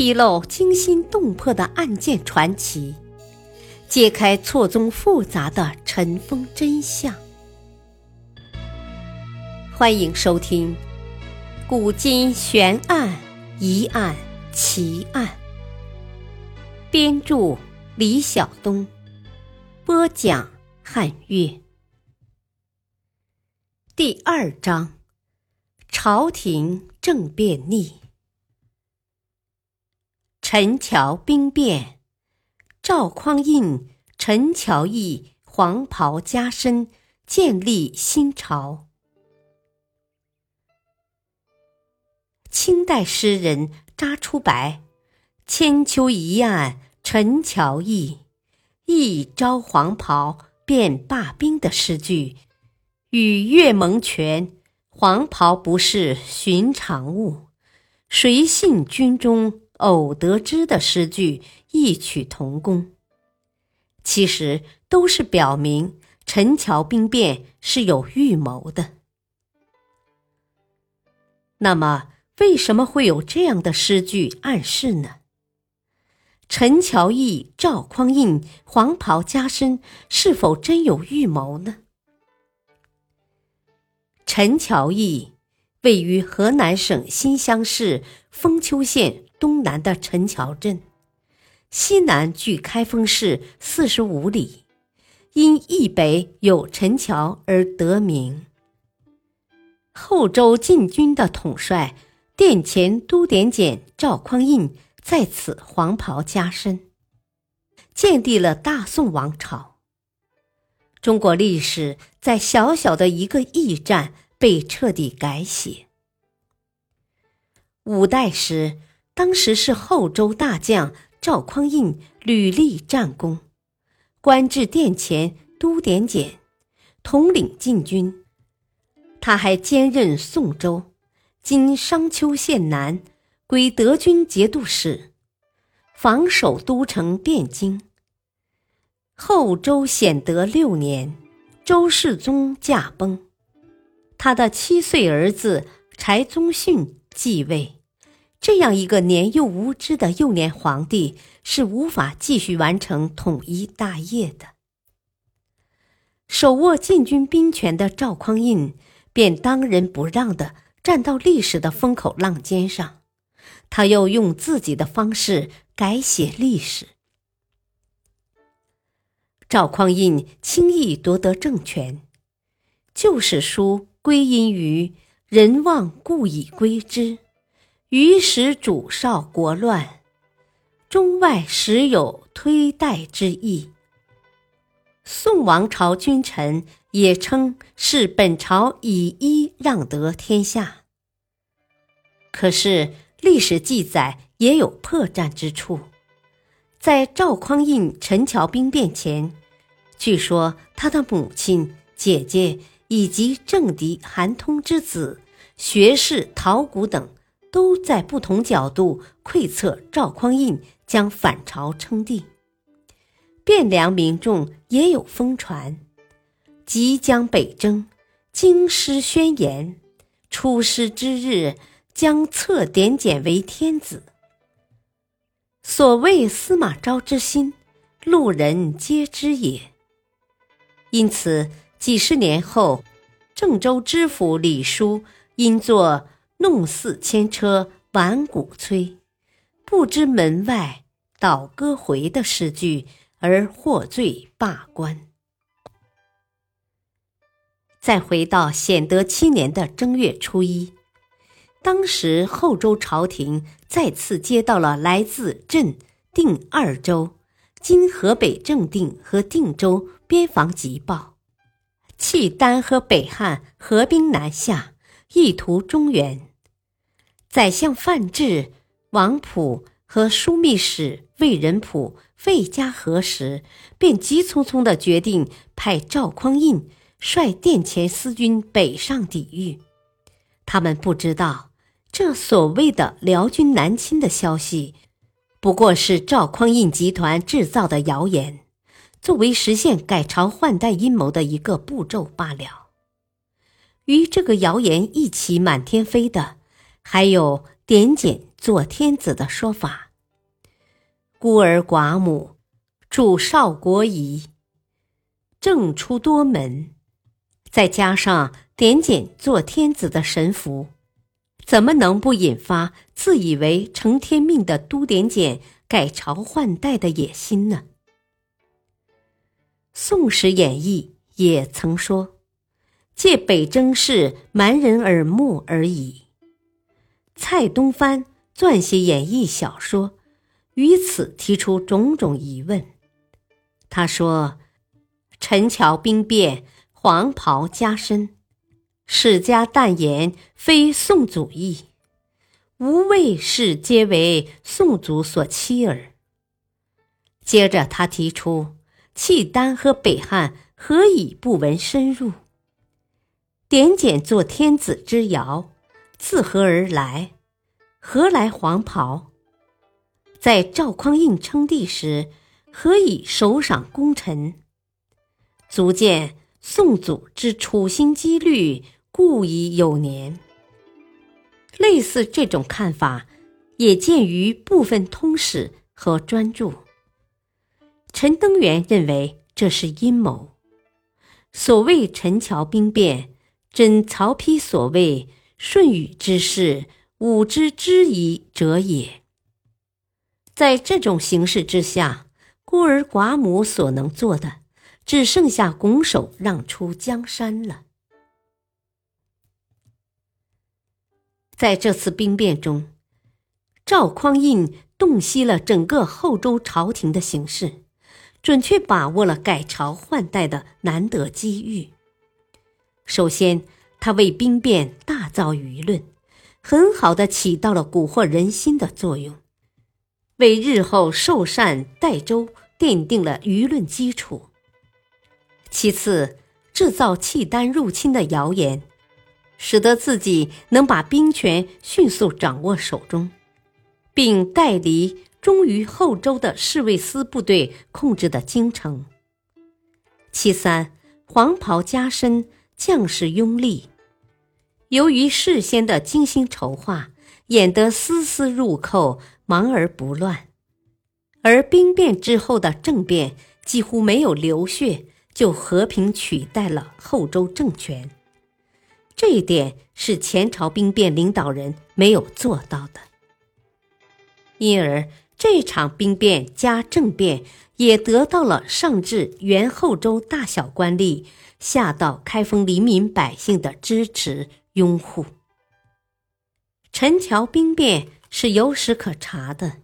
披露惊心动魄的案件传奇，揭开错综复杂的尘封真相。欢迎收听《古今悬案、疑案、奇案》，编著李晓东，播讲汉月。第二章：朝廷政变逆。陈桥兵变，赵匡胤、陈桥驿黄袍加身，建立新朝。清代诗人查出白《千秋一案陈桥驿，一朝黄袍变罢兵》的诗句，与岳蒙泉“黄袍不是寻常物，谁信军中”。偶得知的诗句异曲同工，其实都是表明陈桥兵变是有预谋的。那么，为什么会有这样的诗句暗示呢？陈桥驿、赵匡胤黄袍加身，是否真有预谋呢？陈桥驿位于河南省新乡市封丘县。东南的陈桥镇，西南距开封市四十五里，因驿北有陈桥而得名。后周禁军的统帅殿前都点检赵匡胤在此黄袍加身，建立了大宋王朝。中国历史在小小的一个驿站被彻底改写。五代时。当时是后周大将赵匡胤屡立战功，官至殿前都点检，统领禁军。他还兼任宋州（今商丘县南）归德军节度使，防守都城汴京。后周显德六年，周世宗驾崩，他的七岁儿子柴宗训继位。这样一个年幼无知的幼年皇帝是无法继续完成统一大业的。手握禁军兵权的赵匡胤便当仁不让的站到历史的风口浪尖上，他又用自己的方式改写历史。赵匡胤轻易夺得政权，旧史书归因于“人望故以归之”。于时主少国乱，中外时有推代之意。宋王朝君臣也称是本朝以一让得天下。可是历史记载也有破绽之处，在赵匡胤陈桥兵变前，据说他的母亲、姐姐以及政敌韩通之子、学士陶谷等。都在不同角度窥测赵匡胤将反朝称帝，汴梁民众也有疯传，即将北征，京师宣言，出师之日将册点检为天子。所谓司马昭之心，路人皆知也。因此，几十年后，郑州知府李叔因作。弄四千车，挽鼓催，不知门外倒戈回的诗句，而获罪罢官。再回到显德七年的正月初一，当时后周朝廷再次接到了来自镇定二州（今河北正定和定州）边防急报，契丹和北汉合兵南下，意图中原。宰相范质、王溥和枢密使魏仁溥未加核实，便急匆匆的决定派赵匡胤率殿前司军北上抵御。他们不知道，这所谓的辽军南侵的消息，不过是赵匡胤集团制造的谣言，作为实现改朝换代阴谋的一个步骤罢了。与这个谣言一起满天飞的。还有点检做天子的说法，孤儿寡母，主少国疑，政出多门，再加上点检做天子的神符，怎么能不引发自以为成天命的都点检改朝换代的野心呢？《宋史演义》也曾说：“借北征事瞒人耳目而已。”蔡东藩撰写演义小说，于此提出种种疑问。他说：“陈桥兵变，黄袍加身，史家淡言非宋祖意，吾谓是皆为宋祖所欺耳。”接着，他提出契丹和北汉。何以不闻深入？点检做天子之谣，自何而来？何来黄袍？在赵匡胤称帝时，何以首赏功臣？足见宋祖之处心积虑，故已有年。类似这种看法，也见于部分通史和专著。陈登元认为这是阴谋。所谓陈桥兵变，真曹丕所谓“舜禹之事，吾之知矣”者也。在这种形势之下，孤儿寡母所能做的，只剩下拱手让出江山了。在这次兵变中，赵匡胤洞悉了整个后周朝廷的形势。准确把握了改朝换代的难得机遇。首先，他为兵变大造舆论，很好的起到了蛊惑人心的作用，为日后受禅代周奠定了舆论基础。其次，制造契丹入侵的谣言，使得自己能把兵权迅速掌握手中，并带离。忠于后周的侍卫司部队控制的京城。其三，黄袍加身，将士拥立。由于事先的精心筹划，演得丝丝入扣，忙而不乱。而兵变之后的政变几乎没有流血，就和平取代了后周政权。这一点是前朝兵变领导人没有做到的，因而。这场兵变加政变，也得到了上至原后周大小官吏，下到开封黎民百姓的支持拥护。陈桥兵变是有史可查的，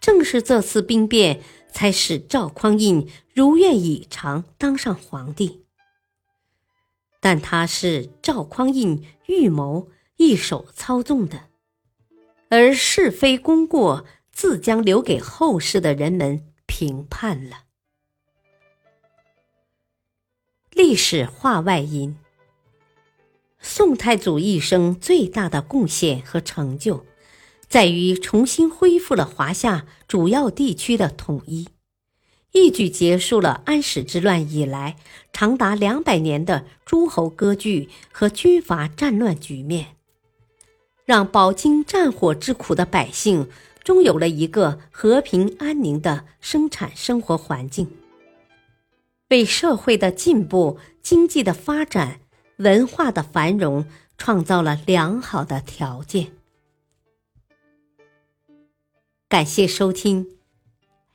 正是这次兵变才使赵匡胤如愿以偿当上皇帝。但他是赵匡胤预谋一手操纵的，而是非功过。自将留给后世的人们评判了。历史话外音：宋太祖一生最大的贡献和成就，在于重新恢复了华夏主要地区的统一，一举结束了安史之乱以来长达两百年的诸侯割据和军阀战乱局面，让饱经战火之苦的百姓。终有了一个和平安宁的生产生活环境，为社会的进步、经济的发展、文化的繁荣创造了良好的条件。感谢收听，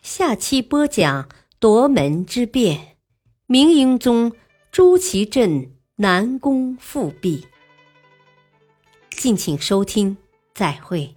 下期播讲夺门之变，明英宗朱祁镇南宫复辟。敬请收听，再会。